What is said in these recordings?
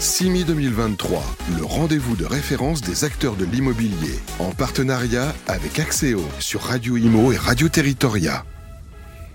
CIMI 2023, le rendez-vous de référence des acteurs de l'immobilier, en partenariat avec Axéo sur Radio Imo et Radio Territoria.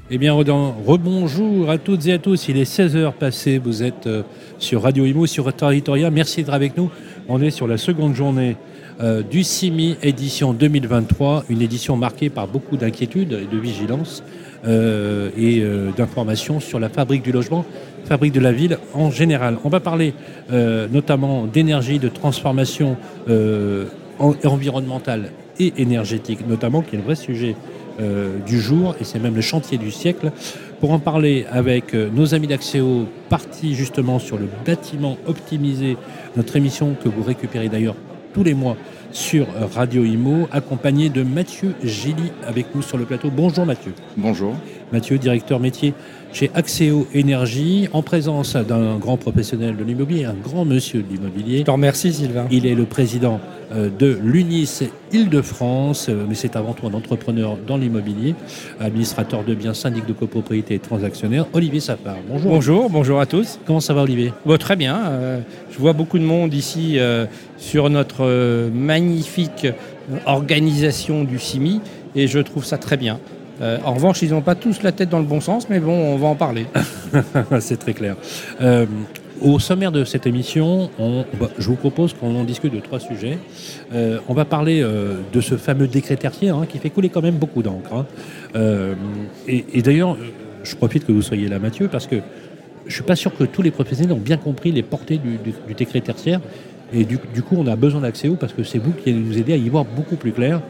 Eh bien, rebonjour à toutes et à tous. Il est 16h passé. Vous êtes euh, sur Radio Imo, sur Territoria. Merci d'être avec nous. On est sur la seconde journée euh, du CIMI édition 2023, une édition marquée par beaucoup d'inquiétudes et de vigilance euh, et d'informations sur la fabrique du logement fabrique de la ville en général. On va parler euh, notamment d'énergie, de transformation euh, environnementale et énergétique, notamment, qui est le vrai sujet euh, du jour, et c'est même le chantier du siècle. Pour en parler avec nos amis d'Axéo, partis justement sur le bâtiment optimisé, notre émission que vous récupérez d'ailleurs tous les mois sur Radio Imo, accompagné de Mathieu Gilly avec nous sur le plateau. Bonjour Mathieu. Bonjour. Mathieu, directeur métier chez Axéo Énergie, en présence d'un grand professionnel de l'immobilier, un grand monsieur de l'immobilier. Je te remercie Sylvain. Il est le président euh, de l'UNIS Île-de-France, euh, mais c'est avant tout un entrepreneur dans l'immobilier, administrateur de biens, syndic de copropriété et transactionnaire. Olivier Safar, bonjour. Bonjour, bonjour à tous. Comment ça va Olivier? Très bien. Euh, je vois beaucoup de monde ici sur notre magnifique organisation du CIMI et je trouve ça très bien. Euh, en revanche, ils n'ont pas tous la tête dans le bon sens, mais bon, on va en parler. C'est très clair. Euh, au sommaire de cette émission, je vous propose qu'on en discute de trois sujets. Euh, on va parler de ce fameux décret tertiaire hein, qui fait couler quand même beaucoup d'encre. Hein. et, d'ailleurs, je profite que vous soyez là, Mathieu, parce que je ne suis pas sûr que tous les professionnels ont bien compris les portées du décret tertiaire. Et du, coup, on a besoin d'Axéo parce que c'est vous qui allez nous aider à y voir beaucoup plus clair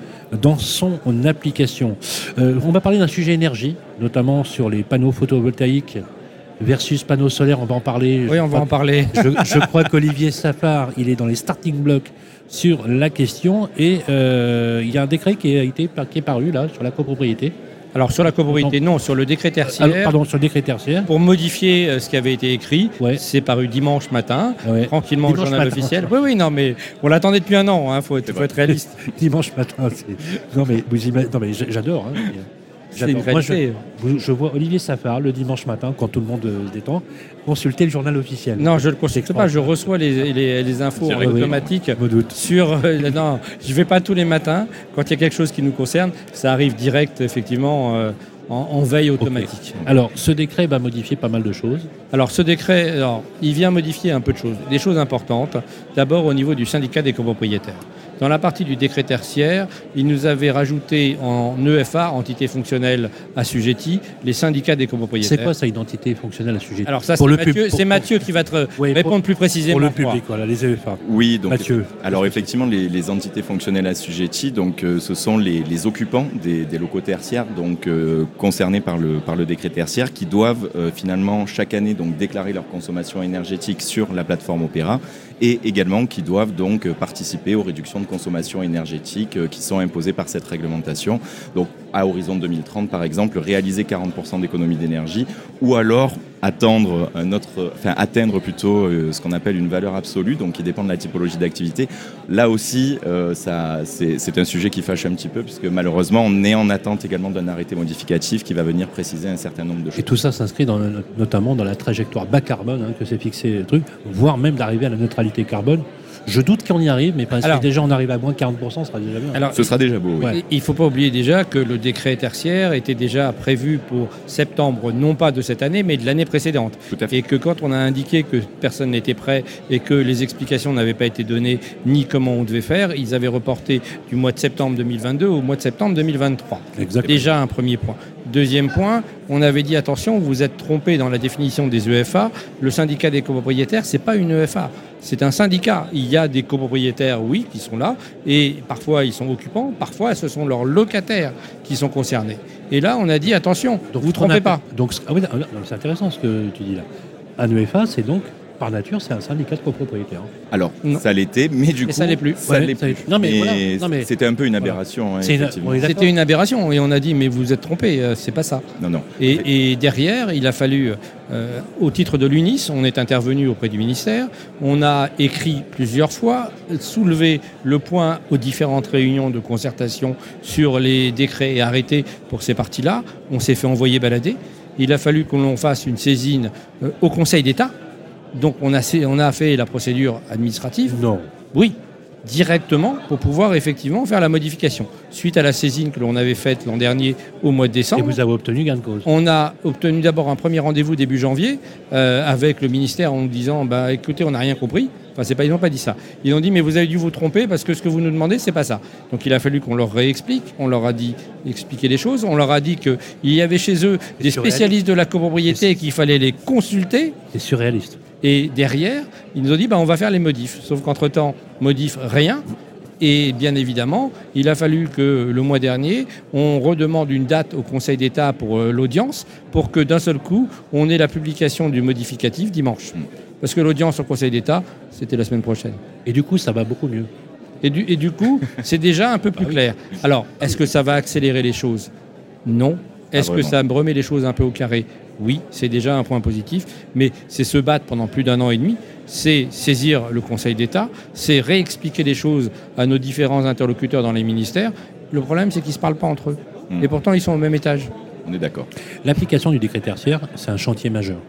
dans son application. Euh, on va parler d'un sujet énergie, notamment sur les panneaux photovoltaïques versus panneaux solaires. On va en parler. Oui, on va en parler. Je, crois qu'Olivier Safar, il est dans les starting blocks sur la question. Et euh, il y a un décret qui a été qui est paru là sur la copropriété. Alors sur la copropriété, non, sur le décret tertiaire. pardon, sur le décret tertiaire. Pour modifier euh, ce qui avait été écrit, c'est paru dimanche matin, tranquillement au journal officiel. Oui, oui, non, mais on l'attendait depuis un an, il hein, faut, faut, être réaliste. dimanche matin, non mais, non, mais j'adore. Hein. Moi, je, vois Olivier Safar le dimanche matin, quand tout le monde euh, se détend, consulter le journal officiel. Non, je ne le consulte pas. Je reçois les, infos automatiques sur. Euh, non, je ne vais pas tous les matins. Quand il y a quelque chose qui nous concerne, ça arrive direct, effectivement. Euh, en, veille automatique. Alors, ce décret va modifier pas mal de choses. Alors, ce décret, alors, il vient modifier un peu de choses, des choses importantes. D'abord, au niveau du syndicat des copropriétaires. Dans la partie du décret tertiaire, il nous avait rajouté en EFA, entité fonctionnelle assujettie, les syndicats des copropriétaires. C'est quoi ça, identité fonctionnelle assujettie Alors ça, c'est Mathieu, Mathieu, qui va te répondre plus précisément. Pour le public, voilà, les EFA. Oui, donc Mathieu. alors effectivement, les, entités fonctionnelles assujetties, donc euh, ce sont les, occupants des, locaux tertiaires, donc euh, concernés par le par le décret tertiaire, qui doivent euh, finalement chaque année donc déclarer leur consommation énergétique sur la plateforme Opéra et également qui doivent donc participer aux réductions de consommation énergétique euh, qui sont imposées par cette réglementation. À horizon 2030 par exemple, réaliser 40% d'économie d'énergie ou alors enfin, atteindre plutôt euh, ce qu'on appelle une valeur absolue, donc qui dépend de la typologie d'activité. Là aussi, euh, c'est un sujet qui fâche un petit peu, puisque malheureusement, on est en attente également d'un arrêté modificatif qui va venir préciser un certain nombre de choses. Et tout ça s'inscrit notamment dans la trajectoire bas carbone hein, que s'est fixé le truc, voire même d'arriver à la neutralité carbone je doute qu'on y arrive, mais si déjà on arrive à moins 40%, ce sera déjà bien. Alors, ce sera déjà beau. Il ne faut pas oublier déjà que le décret tertiaire était déjà prévu pour septembre, non pas de cette année, mais de l'année précédente. Et que quand on a indiqué que personne n'était prêt et que les explications n'avaient pas été données ni comment on devait faire, ils avaient reporté du mois de septembre 2022 au mois de septembre 2023. Exactement. Déjà un premier point. Deuxième point, on avait dit attention, vous êtes trompé dans la définition des EFA. Le syndicat des copropriétaires, c'est pas une EFA, c'est un syndicat. Il y a des copropriétaires, oui, qui sont là, et parfois ils sont occupants, parfois ce sont leurs locataires qui sont concernés. Et là, on a dit attention, donc, vous ne trompez pas. Donc, ah c'est intéressant ce que tu dis là. Un EFA, c'est donc par nature, c'est un syndicat de copropriétaires. Alors, ça l'était, mais du coup, ça l'est plus. Ça l'est plus. Non, mais, c'était un peu une aberration. Hein, c'était une aberration, et on a dit, mais vous êtes trompé, euh, c'est pas ça. Non, non. Et, derrière, il a fallu, euh, au titre de l'UNIS, on est intervenu auprès du ministère, on a écrit plusieurs fois, soulevé le point aux différentes réunions de concertation sur les décrets et arrêtés pour ces parties-là. On s'est fait envoyer balader. Il a fallu qu'on fasse une saisine euh, au Conseil d'État Donc on a, on a fait la procédure administrative. Non. Oui, directement pour pouvoir effectivement faire la modification. Suite à la saisine que l'on avait faite l'an dernier au mois de décembre. Et vous avez obtenu gain de cause On a obtenu d'abord un premier rendez-vous début janvier euh, avec le ministère en nous disant bah, écoutez, on n'a rien compris. Enfin, c'est pas, ils n'ont pas dit ça. Ils ont dit mais vous avez dû vous tromper parce que ce que vous nous demandez, c'est pas ça. Donc il a fallu qu'on leur réexplique. On leur a dit expliquer les choses. On leur a dit qu'il y avait chez eux des spécialistes de la copropriété et qu'il fallait les consulter. C'est surréaliste. Et derrière, il nous ont dit bah, on va faire les modifs. Sauf qu'entre-temps, modif rien. Et bien évidemment, il a fallu que le mois dernier, on redemande une date au Conseil d'État pour euh, l'audience, pour que d'un seul coup, on ait la publication du modificatif dimanche. Parce que l'audience au Conseil d'État, c'était la semaine prochaine. Et du coup, ça va beaucoup mieux. Et du, et du coup, c'est déjà un peu plus clair. Alors, est-ce que ça va accélérer les choses? Non. Est-ce que ça remet les choses un peu au carré? Oui, c'est déjà un point positif. Mais c'est se battre pendant plus d'un an et demi c'est saisir le Conseil d'État, c'est réexpliquer les choses à nos différents interlocuteurs dans les ministères. Le problème, c'est qu'ils ne se parlent pas entre eux. Hmm. Et pourtant, ils sont au même étage. On est d'accord. L'application du décret tertiaire, c'est un chantier majeur.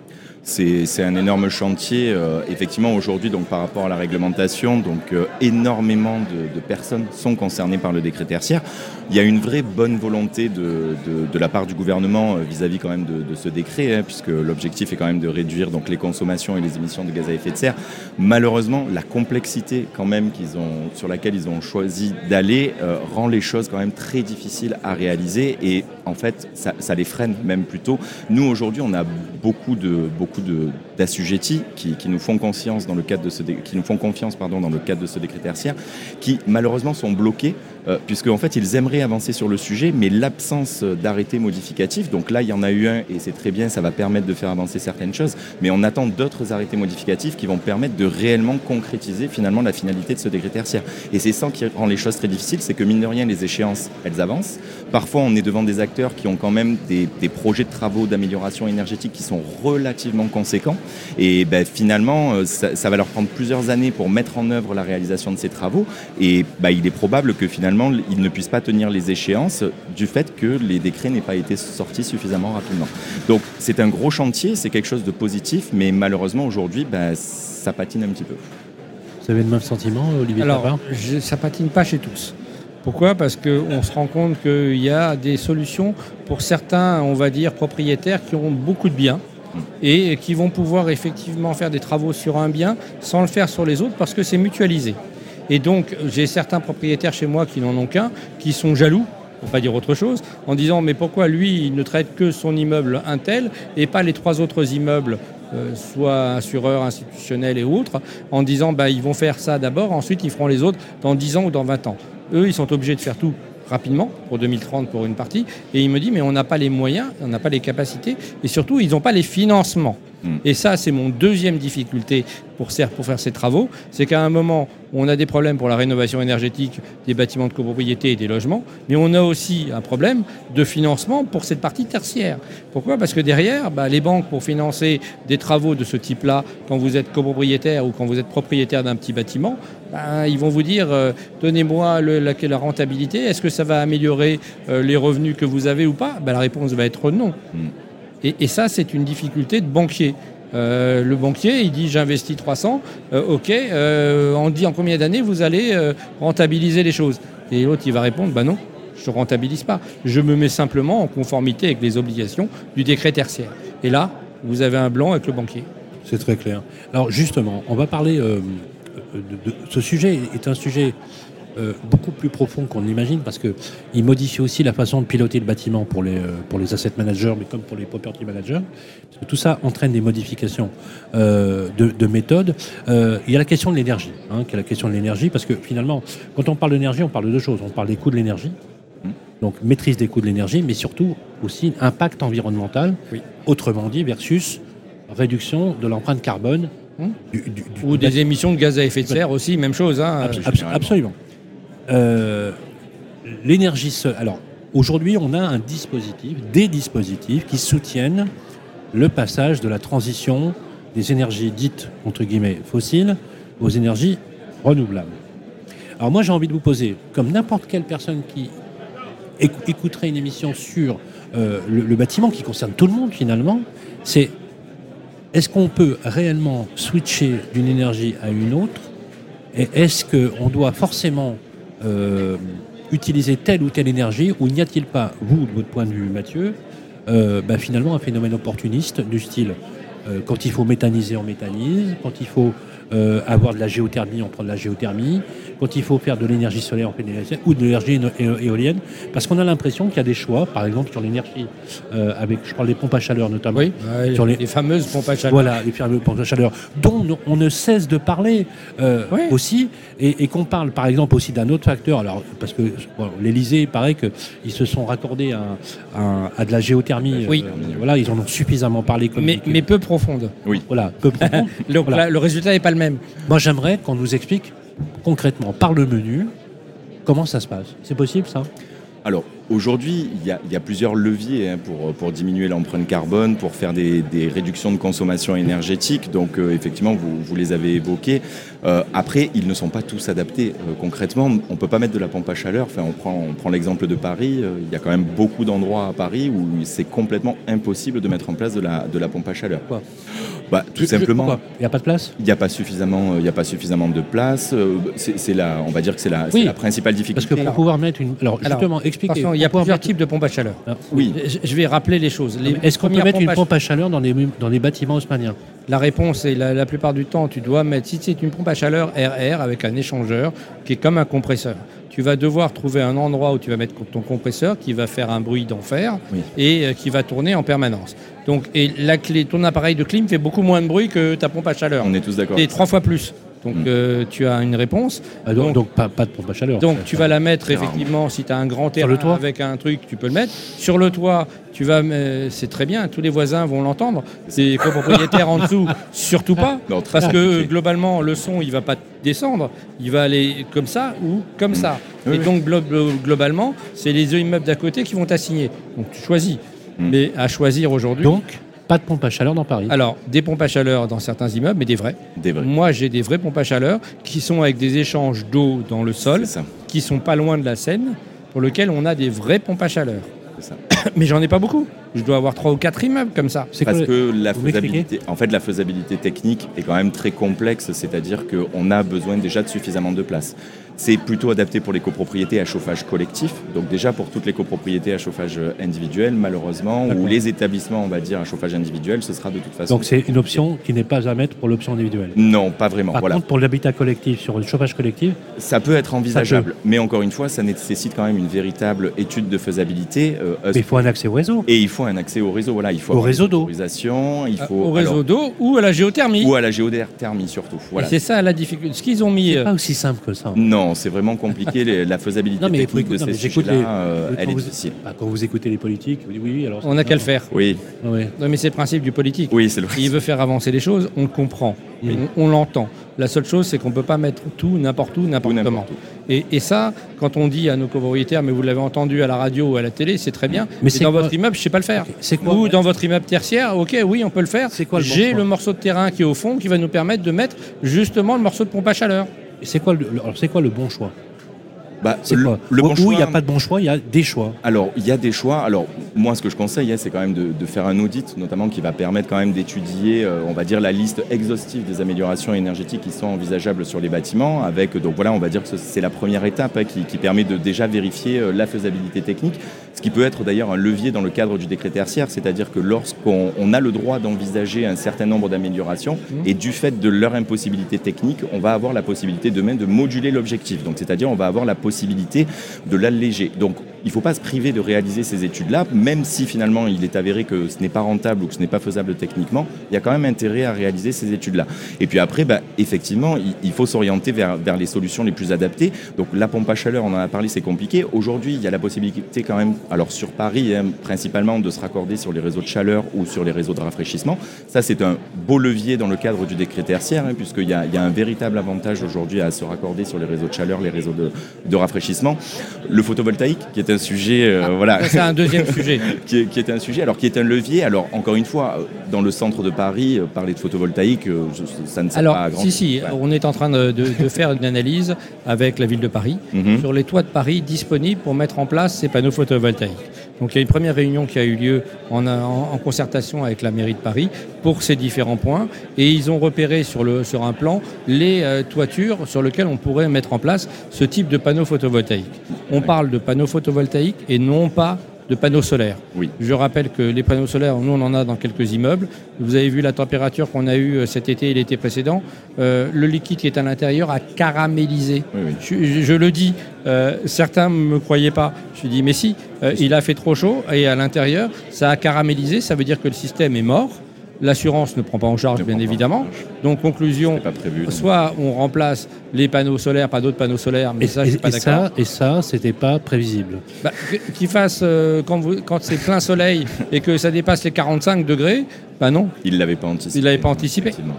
C'est un énorme chantier. Euh, effectivement, aujourd'hui, donc par rapport à la réglementation, donc euh, énormément de, personnes sont concernées par le décret tertiaire. Il y a une vraie bonne volonté de, la part du gouvernement euh, vis-à-vis quand même de, ce décret, hein, puisque l'objectif est quand même de réduire donc les consommations et les émissions de gaz à effet de serre. Malheureusement, la complexité quand même sur laquelle ils ont choisi d'aller rend les choses quand même très difficiles à réaliser et en fait, ça, les freine même plutôt. Nous aujourd'hui, on a beaucoup de beaucoup d'assujettis qui, nous font conscience dans le cadre de ce qui nous font confiance pardon, dans le cadre de ce décret tertiaire, qui malheureusement sont bloqués euh, puisque en fait ils aimeraient avancer sur le sujet, mais l'absence d'arrêté modificatif, donc là il y en a eu un et c'est très bien, ça va permettre de faire avancer certaines choses, mais on attend d'autres arrêtés modificatifs qui vont permettre de réellement concrétiser finalement la finalité de ce décret tertiaire. Et c'est ça qui rend les choses très difficiles, c'est que mine de rien les échéances elles avancent. Parfois on est devant des qui ont quand même des, projets de travaux d'amélioration énergétique qui sont relativement conséquents et ben, finalement euh, ça, va leur prendre plusieurs années pour mettre en œuvre la réalisation de ces travaux et ben, il est probable que finalement ils ne puissent pas tenir les échéances du fait que les décrets n'aient pas été sortis suffisamment rapidement. Donc c'est un gros chantier, c'est quelque chose de positif, mais malheureusement aujourd'hui, ben, ça patine un petit peu. Vous avez le même sentiment, Olivier Alors, je, ça patine pas chez tous. Pourquoi? Parce qu'on se rend compte qu'il y a des solutions pour certains, on va dire, propriétaires qui ont beaucoup de biens et qui vont pouvoir effectivement faire des travaux sur un bien sans le faire sur les autres parce que c'est mutualisé. Et donc, j'ai certains propriétaires chez moi qui n'en ont qu'un, qui sont jaloux, pour pas dire autre chose, en disant mais pourquoi lui, il ne traite que son immeuble un tel et pas les trois autres immeubles euh, soit assureurs institutionnels et autres, en disant bah, ils vont faire ça d'abord, ensuite ils feront les autres dans 10 ans ou dans 20 ans. Eux, ils sont obligés de faire tout rapidement, pour 2030 pour une partie, et il me dit mais on n'a pas les moyens, on n'a pas les capacités, et surtout ils n'ont pas les financements. Et ça, c'est mon deuxième difficulté pour, faire ces travaux, c'est qu'à un moment, on a des problèmes pour la rénovation énergétique des bâtiments de copropriété et des logements, mais on a aussi un problème de financement pour cette partie tertiaire. Pourquoi? Parce que derrière, bah, les banques, pour financer des travaux de ce type-là, quand vous êtes copropriétaire ou quand vous êtes propriétaire d'un petit bâtiment, bah, ils vont vous dire euh, donnez-moi la, rentabilité, est-ce que ça va améliorer euh, les revenus que vous avez ou pas? Bah, La réponse va être non. Hmm. Et, ça, c'est une difficulté de banquier. Euh, le banquier, il dit j'investis 300, euh, ok, euh, on dit en combien d'années vous allez rentabiliser les choses? Et l'autre, il va répondre bah non, je ne rentabilise pas. Je me mets simplement en conformité avec les obligations du décret tertiaire. Et là, vous avez un blanc avec le banquier. C'est très clair. Alors justement, on va parler de, ce sujet est un sujet euh, beaucoup plus profond qu'on l'imagine parce qu'il modifie aussi la façon de piloter le bâtiment pour les, euh, pour les asset managers, mais comme pour les property managers. Parce que tout ça entraîne des modifications euh, de, de, méthode. il y a la question de l'énergie, hein, qui est la question de l'énergie, parce que finalement, quand on parle d'énergie, on parle de deux choses. On parle des coûts de l'énergie, donc maîtrise des coûts de l'énergie, mais surtout aussi impact environnemental, autrement dit, versus réduction de l'empreinte carbone. Hum. Ou des émissions de gaz à effet de serre aussi, même chose. Hein, absolument. Euh, l'énergie seule. Alors, aujourd'hui, on a un dispositif, des dispositifs qui soutiennent le passage de la transition des énergies dites, entre guillemets, fossiles aux énergies renouvelables. Alors moi, j'ai envie de vous poser, comme n'importe quelle personne qui écouterait une émission sur euh, le, bâtiment qui concerne tout le monde finalement, c'est est-ce qu'on peut réellement switcher d'une énergie à une autre? Et est-ce qu'on doit forcément euh, utiliser telle ou telle énergie ou n'y a-t-il pas, vous, de votre point de vue, Mathieu, euh, bah, finalement un phénomène opportuniste du style euh, quand il faut méthaniser, on méthanise, quand il faut euh, avoir de la géothermie, on prend de la géothermie, quand il faut faire de l'énergie solaire, on fait de l'énergie ou de l'énergie éolienne, parce qu'on a l'impression qu'il y a des choix, par exemple sur l'énergie, euh, avec, je parle des pompes à chaleur notamment, Oui, Sur les- les fameuses pompes à chaleur. voilà, les fameux pompes à chaleur, dont on ne cesse de parler euh, Oui. aussi, et, et qu'on parle par exemple aussi d'un autre facteur. Alors, parce que bon, l'Elysée, il paraît qu'ils se sont raccordés à, à- à de la géothermie. Oui. euh, voilà, ils en ont suffisamment parlé. Comme mais, mais peu profonde. voilà, peu profond. Donc Voilà. là, le résultat n'est pas Moi, j'aimerais qu'on nous explique concrètement par le menu comment ça se passe. C'est possible ça? Alors aujourd'hui, il y, a- il y a plusieurs leviers hein, pour, pour diminuer l'empreinte carbone, pour faire des, des réductions de consommation énergétique. Donc euh, effectivement, vous, vous les avez évoqués. Euh, après, ils ne sont pas tous adaptés. Euh, concrètement, on ne peut pas mettre de la pompe à chaleur. Enfin, on prend, on prend l'exemple de Paris. Il y a quand même beaucoup d'endroits à Paris où c'est complètement impossible de mettre en place de la, de la pompe à chaleur. Pourquoi bah, Tout simplement. Il n'y a pas de place? Il n'y a pas suffisamment, euh, il y a pas suffisamment de place. Euh, C'est la, on va dire que c'est la, c'est Oui. la principale Parce difficulté. que pour Alors- pouvoir mettre une. Alors, Alors, justement, expliquez. Il y a plusieurs types de pompes à chaleur. Ah, oui, Je je vais rappeler les choses. Est-ce qu'on peut mettre une pompe à chaleur dans les, dans les bâtiments haussmanniens? La réponse est la, la plupart du temps, tu dois mettre, si c'est une pompe à chaleur RR avec un échangeur qui est comme un compresseur, tu vas devoir trouver un endroit où tu vas mettre ton compresseur qui va faire un bruit d'enfer Oui. et euh, qui va tourner en permanence. Donc, et la clé, ton appareil de clim fait beaucoup moins de bruit que ta pompe à chaleur. on est tous d'accord. Et trois fois plus. Donc, Mm. euh, tu as une réponse. Ah, donc, Donc- donc pas, pas de pompe à chaleur. Donc tu vas la mettre effectivement si tu as un grand terrain le toit avec un truc, tu peux le mettre. Sur le toit, tu vas euh, c'est très bien, tous les voisins vont l'entendre. Les copropriétaires en dessous, surtout pas. Non, Parce que compliqué. globalement, le son, il va pas descendre, il va aller comme ça ou comme ça. Mm. Oui, Et oui. donc glo- glo- globalement, c'est les immeubles d'à côté qui vont t'assigner. Donc tu choisis. Mm. Mais à choisir aujourd'hui. Donc, pas de pompe à chaleur dans Paris. Alors, des pompes à chaleur dans certains immeubles, mais des vrais. Des vrais. Moi, j'ai des vraies pompes à chaleur qui sont avec des échanges d'eau dans le sol ça. qui sont pas loin de la Seine, pour lequel on a des vraies pompes à chaleur. ça. Mais j'en ai pas beaucoup. Je dois avoir trois ou quatre immeubles comme ça. Quoi Parce que la faisabilité, en fait, la faisabilité technique est quand même très complexe, c'est-à-dire qu'on a besoin déjà de suffisamment de place. C'est plutôt adapté pour les copropriétés à chauffage collectif, donc déjà pour toutes les copropriétés à chauffage individuel, malheureusement, ou les établissements, on va dire, à chauffage individuel, ce sera de toute façon. Donc, c'est une option qui n'est pas à mettre pour l'option individuelle. Non, pas vraiment. Par voilà. contre, pour l'habitat collectif, sur le chauffage collectif, Ça peut être envisageable, mais encore une fois, ça nécessite quand même une véritable étude de faisabilité. euh, mais il faut un accès au réseau. et il faut un accès au réseau. Voilà, il faut Au avoir réseau d'eau. il faut au réseau d'eau ou à la géothermie. ou à la géothermie surtout. Voilà. C'est ça la difficulté. Ce qu'ils ont mis. C'est euh, pas aussi simple que ça. Non, c'est vraiment compliqué. les- La faisabilité Non, mais il faut technique de non, ces sujets-là, euh, Quand elle est vous- difficile. bah, quand vous écoutez les politiques, vous dites oui, oui, alors. on n'a qu'à le faire. Oui, Oui. Non, mais c'est le principe du politique. oui, c'est le. Il veut faire avancer les choses, on le comprend, Mm. on, on l'entend. La seule chose, c'est qu'on ne peut pas mettre tout n'importe où, n'importe comment. Et, et ça, quand on dit à nos copropriétaires, mais vous l'avez entendu à la radio ou à la télé, c'est très bien. Mais, dans quoi- votre immeuble, je ne sais pas le faire. C'est quoi Ou dans votre immeuble tertiaire, ok, oui, on peut le faire. C'est quoi le J'ai le morceau de terrain qui est au fond qui va nous permettre de mettre justement le morceau de pompe à chaleur. C'est quoi, le, bon choix? Bah, C'est le, quoi le Ou- bon choix- il n'y a pas de bon choix, il y a des choix. Alors, il y a des choix. Alors, moi, ce que je conseille, hein, c'est quand même de, de faire un audit, notamment qui va permettre quand même d'étudier, euh, on va dire, la liste exhaustive des améliorations énergétiques qui sont envisageables sur les bâtiments. Avec, donc voilà, on va dire que c'est la première étape hein, qui, qui permet de déjà vérifier euh, la faisabilité technique, ce qui peut être d'ailleurs un levier dans le cadre du décret tertiaire, c'est-à-dire que lorsqu'on on a le droit d'envisager un certain nombre d'améliorations, et du fait de leur impossibilité technique, on va avoir la possibilité demain de moduler l'objectif. Donc, c'est-à-dire, on va avoir la possibilité de l'alléger. Il ne faut pas se priver de réaliser ces études-là, même si finalement il est avéré que ce n'est pas rentable ou que ce n'est pas faisable techniquement, il y a quand même intérêt à réaliser ces études-là. Et puis après, bah, effectivement, il, faut s'orienter vers, les solutions les plus adaptées. Donc la pompe à chaleur, on en a parlé, c'est compliqué. Aujourd'hui, il y a la possibilité quand même, alors sur Paris hein, principalement, de se raccorder sur les réseaux de chaleur ou sur les réseaux de rafraîchissement. Ça, c'est un beau levier dans le cadre du décret tertiaire, hein, puisqu'il y a, un véritable avantage aujourd'hui à se raccorder sur les réseaux de chaleur, les réseaux de, de rafraîchissement. Le photovoltaïque, qui est un un sujet, euh, voilà. Ça, C'est un deuxième sujet. qui, est, qui est un sujet, alors qui est un levier. Alors encore une fois, dans le centre de Paris, euh, parler de photovoltaïque, euh, je- ça ne sert Alors, pas à grand si, si, Ouais. on est en train de, de- de faire une analyse avec la ville de Paris Mhm. sur les toits de Paris disponibles pour mettre en place ces panneaux photovoltaïques. Donc, il y a une première réunion qui a eu lieu en, en- en concertation avec la mairie de Paris pour ces différents points. Et ils ont repéré sur, le, sur un plan les euh, toitures sur lesquelles on pourrait mettre en place ce type de panneaux photovoltaïques. On parle de panneaux photovoltaïques et non pas de panneaux solaires. Oui. Je rappelle que les panneaux solaires, nous on en a dans quelques immeubles. Vous avez vu la température qu'on a eue euh, cet été et l'été précédent. Euh, le liquide qui est à l'intérieur a caramélisé. Oui, oui. Je, je- je le dis, euh, certains ne me croyaient pas. Je dis, mais si, euh, il a fait trop chaud et à l'intérieur, ça a caramélisé. Ça veut dire que le système est mort. L'assurance ne prend pas en charge, Ne bien évidemment. charge. Donc, conclusion, C'est pas prévu. donc. soit on remplace les panneaux solaires par d'autres panneaux solaires, mais Et, ça, je suis pas d'accord. ça, et ça, c'était pas prévisible. Bah, que- qu'il fasse euh, quand, vous- quand c'est plein soleil et que ça dépasse les 45 degrés, bah non. Il ne l'avait pas anticipé. Il l'avait pas anticipé. Effectivement.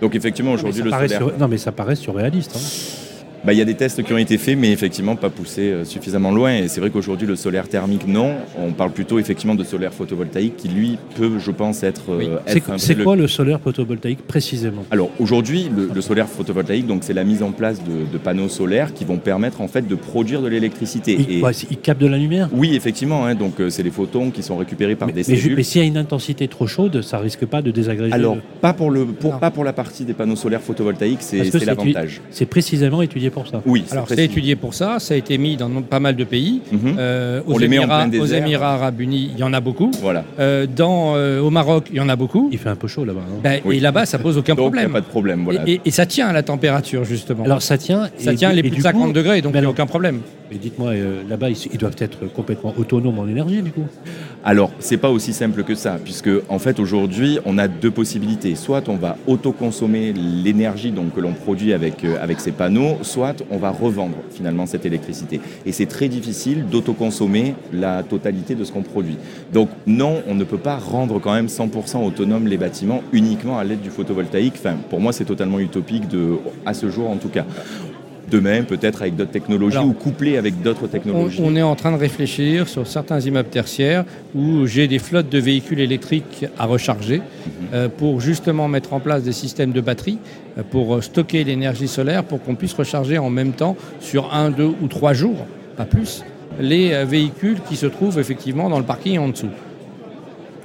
Donc effectivement, aujourd'hui, le solaire, sur- Non, mais ça paraît surréaliste. hein. Bah, il y a des tests qui ont été faits, mais effectivement pas poussés euh, suffisamment loin. Et c'est vrai qu'aujourd'hui, le solaire thermique, non. On parle plutôt effectivement de solaire photovoltaïque, qui lui peut, je pense, être. euh, Oui. être C'est quoi le solaire photovoltaïque précisément? Alors aujourd'hui, le, le solaire photovoltaïque, donc c'est la mise en place de, de panneaux solaires qui vont permettre en fait de produire de l'électricité. il, Et- il capte de la lumière? Oui, effectivement. hein, donc euh, c'est les photons qui sont récupérés par Mais, des mais cellules. mais s'il y a une intensité trop chaude, ça risque pas de désagréger. Alors le- pas pour le pour Non. pas pour la partie des panneaux solaires photovoltaïques, c'est l'avantage. C'est précisément étudié pour ça. Oui, Alors c'est étudié pour ça, ça a été mis dans pas mal de pays. Mhm. Euh, On aux, les met en Émirats, aux. Émirats Arabes Unis, il y en a beaucoup. Voilà. Euh, dans, euh, au Maroc, il y en a beaucoup. Il fait un peu chaud là-bas. hein. Ben, Oui. Et là-bas, ça pose aucun Donc n'y a problème. pas de problème. Voilà. Et, et- et ça tient à la température, justement. Alors ça tient. ça et tient du- les plus de 50 coup- degrés, donc il n'y a alors- aucun problème. Mais dites-moi, euh, là-bas, ils, doivent être complètement autonomes en énergie, du coup. Alors, c'est pas aussi simple que ça, puisque en fait aujourd'hui, on a deux possibilités. Soit on va autoconsommer l'énergie que l'on produit avec euh, avec ces panneaux, soit on va revendre finalement cette électricité. Et c'est très difficile d'autoconsommer la totalité de ce qu'on produit. Donc non, on ne peut pas rendre quand même 100% autonome les bâtiments uniquement à l'aide du photovoltaïque. Pour moi, c'est totalement utopique à ce jour en tout cas. Demain, peut-être avec d'autres technologies Alors, ou couplé avec d'autres On, technologies. on est en train de réfléchir sur certains immeubles tertiaires où j'ai des flottes de véhicules électriques à recharger euh, pour justement mettre en place des systèmes de batterie euh, pour euh, stocker l'énergie solaire pour qu'on puisse recharger en même temps sur un, deux ou trois jours, pas plus, les véhicules qui se trouvent effectivement dans le parking en dessous.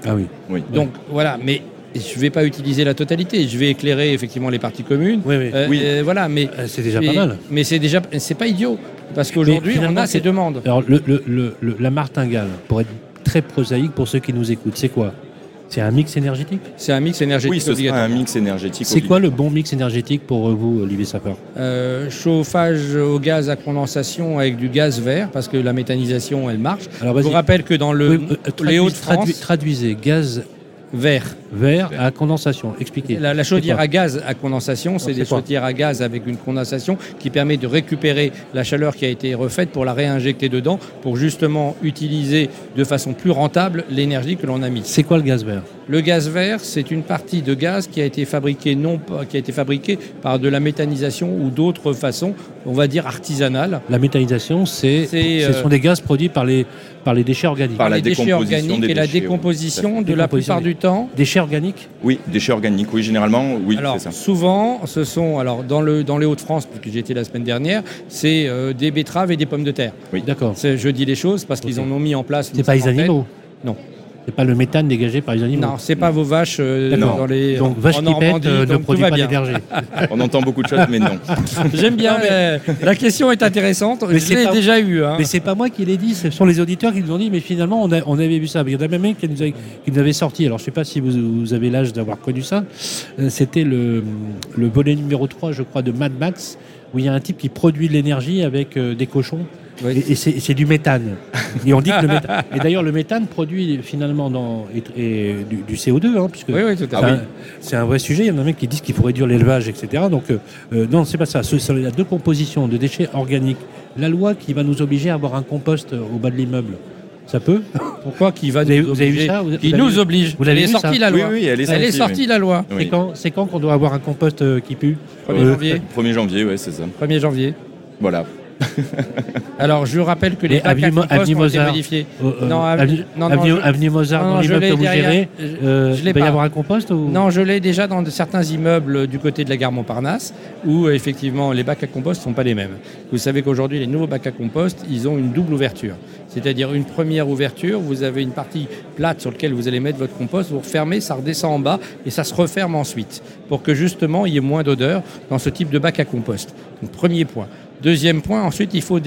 Ah oui. Oui. Donc voilà, mais je ne vais pas utiliser la totalité, je vais éclairer effectivement les parties communes. Oui, oui. Euh, Oui. euh, voilà, mais Euh, C'est déjà mais- pas mal. Mais c'est déjà, c'est pas idiot parce qu'aujourd'hui on a ces demandes. Alors, le, le- le- le- la martingale, pour être très prosaïque pour ceux qui nous écoutent, c'est quoi? C'est un mix énergétique? C'est un mix énergétique Oui, ce sera un mix énergétique. C'est quoi le bon mix énergétique pour vous, Olivier Sapeur Euh, chauffage au gaz à condensation avec du gaz vert parce que la méthanisation elle marche. Alors, Je vous rappelle que dans le Oui, euh, les Hauts-de-France, traduis- traduisez gaz vert. vert à condensation. Expliquez. La, la chaudière à gaz à condensation, c'est c'est des chaudières à gaz avec une condensation qui permet de récupérer la chaleur qui a été refaite pour la réinjecter dedans pour justement utiliser de façon plus rentable l'énergie que l'on a mise. C'est quoi le gaz vert? Le gaz vert, c'est une partie de gaz qui a été fabriquée non pas- qui a été fabriquée par de la méthanisation ou d'autres façons, on va dire artisanales. La méthanisation, c'est, C'est, ce euh, sont des gaz produits par les, par les déchets organiques. Par la les déchets décomposition organiques des et la déchets, oui, décomposition de la plupart du temps. Déchets organiques Oui, déchets organiques, oui, généralement, oui, alors c'est ça. souvent, ce sont alors dans le dans les Hauts-de-France, puisque j'y étais la semaine dernière, c'est euh, des betteraves et des pommes de terre. D'accord. C'est- Je dis les choses parce qu'ils en ont mis en place. C'est pas les animaux Non. C'est pas le méthane dégagé par les animaux Non, c'est pas vos vaches euh, dans les Donc, vache en qui euh, ne produit pas. On entend beaucoup de choses, mais non. J'aime bien. euh, la question est intéressante. Mais je c'est l'ai pas- déjà eu. hein. Mais c'est pas moi qui l'ai dit, ce sont les auditeurs qui nous ont dit, mais finalement, on, a- on avait vu ça. Il y en a même un qui nous, a- qui nous avait sorti, alors je sais pas si vous, vous avez l'âge d'avoir connu ça, Euh, c'était le, le volet numéro 3, je crois, de Mad Max, où il y a un type qui produit de l'énergie avec euh, des cochons. Oui. Et, et c'est du méthane. Et on dit que le méthane. Et d'ailleurs, le méthane produit finalement dans, et, et du, du CO2, hein, puisque Oui, oui, tout à c'est un- vrai sujet. Il y en a même qui disent qu'il faut réduire l'élevage, etc. Donc, euh, euh, non, c'est pas ça. Ce sont la deux compositions de déchets organiques. La loi qui va nous obliger à avoir un compost euh, au bas de l'immeuble, ça peut Pourquoi qui va Vous avez- nous vous avez vu ça Vous- Qui vous nous oblige. Vous l'avez Elle est vu, sortie ça la loi. Oui, oui, elle est Elle est sortie, la loi. C'est Oui. quand, c'est quand qu'on doit avoir un compost euh, qui pue 1er Euh, janvier. 1er janvier, ouais, c'est ça. 1er janvier. Voilà. Alors, je rappelle que les avenue Mo- compost avenue Mozart. modifiés. Euh, euh, Non, avenue, non, non, avenue- je- avenue Mozart, non, dans l'immeuble l'ai que vous gérez, euh, il va y avoir un compost ou... Non, je l'ai déjà dans de- certains immeubles du côté de la gare Montparnasse, où effectivement les bacs à compost ne sont pas les mêmes. Vous savez qu'aujourd'hui, les nouveaux bacs à compost, ils ont une double ouverture. C'est-à-dire une première ouverture, vous avez une partie plate sur laquelle vous allez mettre votre compost, vous refermez, ça redescend en bas et ça se referme ensuite, pour que justement il y ait moins d'odeur dans ce type de bac à compost. Donc premier point. Deuxième point, ensuite, il faut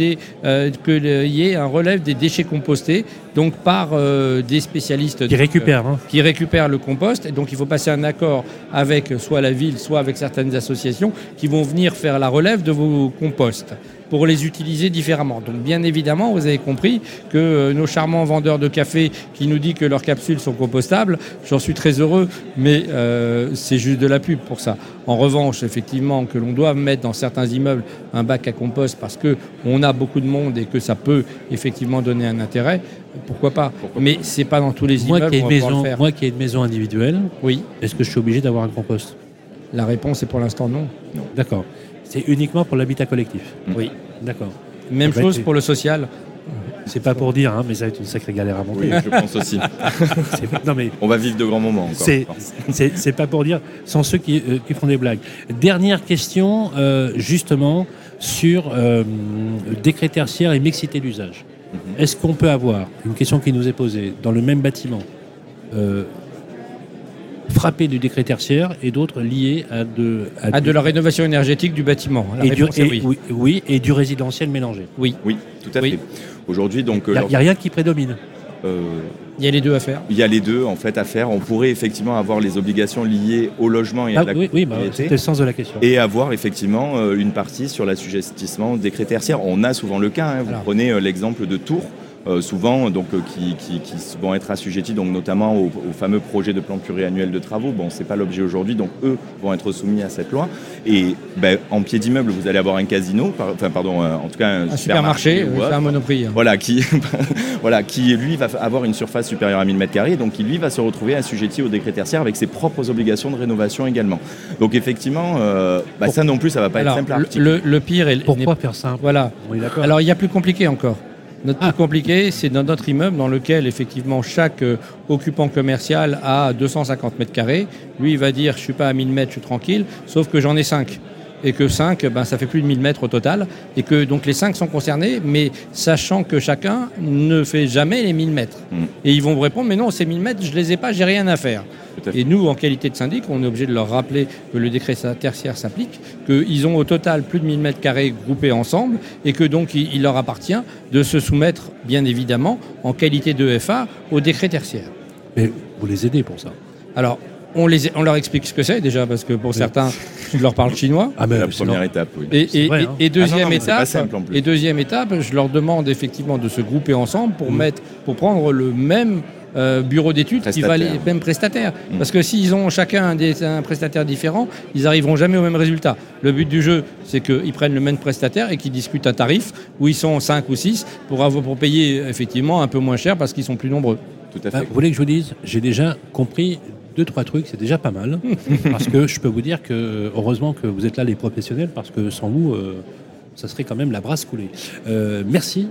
euh, qu'il y ait un relève des déchets compostés, donc par euh, des spécialistes Qui donc, récupère. hein. qui récupèrent le compost. Et donc, il faut passer un accord avec soit la ville, soit avec certaines associations qui vont venir faire la relève de vos composts pour les utiliser différemment. Donc, bien évidemment, vous avez compris que euh, nos charmants vendeurs de café qui nous disent que leurs capsules sont compostables, j'en suis très heureux, mais euh, c'est juste de la pub pour ça. En revanche, effectivement, que l'on doit mettre dans certains immeubles un bac à compost parce que on a beaucoup de monde et que ça peut effectivement donner un intérêt, pourquoi pas Pourquoi Mais c'est pas dans tous les Moi immeubles qui, une maison, le faire. moi qui ai une maison individuelle, Oui, est-ce que je suis obligé d'avoir un compost? La réponse est pour l'instant non. D'accord. C'est uniquement pour l'habitat collectif? Oui. D'accord. Même Ah bah, chose pour le social. C'est pas pour dire, hein, mais ça va être une sacrée galère à monter. Oui, je pense aussi. Non mais On va vivre de grands moments encore. c'est c'est c'est pas pour dire sans ceux qui, euh, qui font des blagues. Dernière question euh, justement sur euh, décret tertiaire et mixité d'usage. Mhm. Est-ce qu'on peut avoir une question qui nous est posée dans le même bâtiment euh, frappé du décret tertiaire et d'autres liés à de à À du- de la rénovation énergétique du bâtiment. La et du, et- oui. oui, oui, et du résidentiel mélangé. Oui. Oui, tout à Oui. fait. Aujourd'hui, donc, Il n'y a, rien qui prédomine. euh, Il y a les deux à faire. il y a les deux en fait à faire. On pourrait effectivement avoir les obligations liées au logement et Ah, à la oui, oui, bah, c'était le sens de la question. et avoir effectivement euh, une partie sur l'assujettissement des critères tertiaires. On a souvent le cas. hein. Vous Alors. prenez euh, l'exemple de Tours. Euh, souvent, donc, euh, qui, qui- qui vont être assujettis, donc, notamment au, au fameux projet de plan pluriannuel de travaux. Bon, c'est pas l'objet aujourd'hui, donc eux vont être soumis à cette loi. Et ben, en pied d'immeuble, vous allez avoir un casino, par- enfin, pardon, euh, en tout cas un, Un supermarché, ou autre. c'est un monoprix. hein. Voilà, qui, voilà, qui lui va avoir une surface supérieure à 1000 m2, donc qui lui va se retrouver assujetti au décret tertiaire avec ses propres obligations de rénovation également. Donc effectivement, euh, bah, ça non plus, ça va pas Alors, être simple à le, le- pire est. Pourquoi faire simple Voilà. Alors, il y a plus compliqué encore. Notre plus compliqué, c'est dans notre immeuble dans lequel, effectivement, chaque euh, occupant commercial a 250 mètres carrés. Lui, il va dire Je suis pas à 1000 mètres, je suis tranquille, sauf que j'en ai 5. Et que 5, ben, ça fait plus de 1000 mètres au total. Et que donc les 5 sont concernés, mais sachant que chacun ne fait jamais les 1000 mètres. Mm. Et ils vont vous répondre Mais non, ces 1000 mètres, je les ai pas, j'ai rien à faire. Et nous, en qualité de syndic, on est obligé de leur rappeler que le décret tertiaire s'applique, qu'ils ont au total plus de 1000 mètres carrés groupés ensemble, et que donc il, il leur appartient de se soumettre, bien évidemment, en qualité de FA, au décret tertiaire. Mais vous les aidez pour ça? Alors, on, les, on leur explique ce que c'est déjà, parce que pour certains, je leur parle chinois. Ah, mais la première étape, oui. Et, C'est et- vrai, et- hein. et deuxième Ah non, non, étape, simple en plus. et deuxième étape, je leur demande effectivement de se grouper ensemble pour Mm. mettre, pour prendre le même euh, bureau d'études qui va les Prestataire. mêmes prestataires. Mm. Parce que s'ils ont chacun un, des, un prestataire différent, ils arriveront jamais au même résultat. Le but du jeu, c'est qu'ils prennent le même prestataire et qu'ils discutent un tarif où ils sont 5 ou 6 pour, avoir, pour payer effectivement un peu moins cher parce qu'ils sont plus nombreux. Tout à Ah, fait. vous voulez que je vous dise J'ai déjà compris deux, trois trucs, c'est déjà pas mal. parce que je peux vous dire que, heureusement que vous êtes là, les professionnels, parce que sans vous, euh, ça serait quand même la brasse coulée. Euh, merci.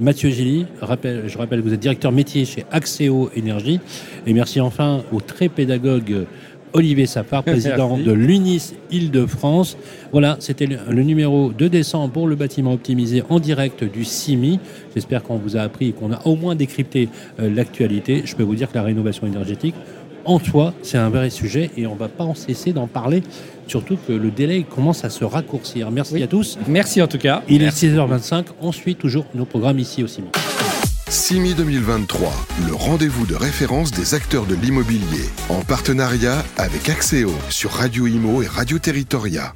Mathieu Gilly, je rappelle que vous êtes directeur métier chez Axéo Énergie. Et merci enfin au très pédagogue Olivier Safar, président Merci. de l'UNIS Île-de-France. Voilà, c'était le, le numéro de décembre pour le bâtiment optimisé en direct du CIMI. J'espère qu'on vous a appris et qu'on a au moins décrypté euh, l'actualité. Je peux vous dire que la rénovation énergétique, en soi, c'est un vrai sujet et on ne va pas en cesser d'en parler, surtout que le délai commence à se raccourcir. Merci Oui. à tous. Merci en tout cas. Il est 6h25, on suit toujours nos programmes ici au CIMI. CIMI 2023, le rendez-vous de référence des acteurs de l'immobilier, en partenariat avec Axéo sur Radio Imo et Radio Territoria.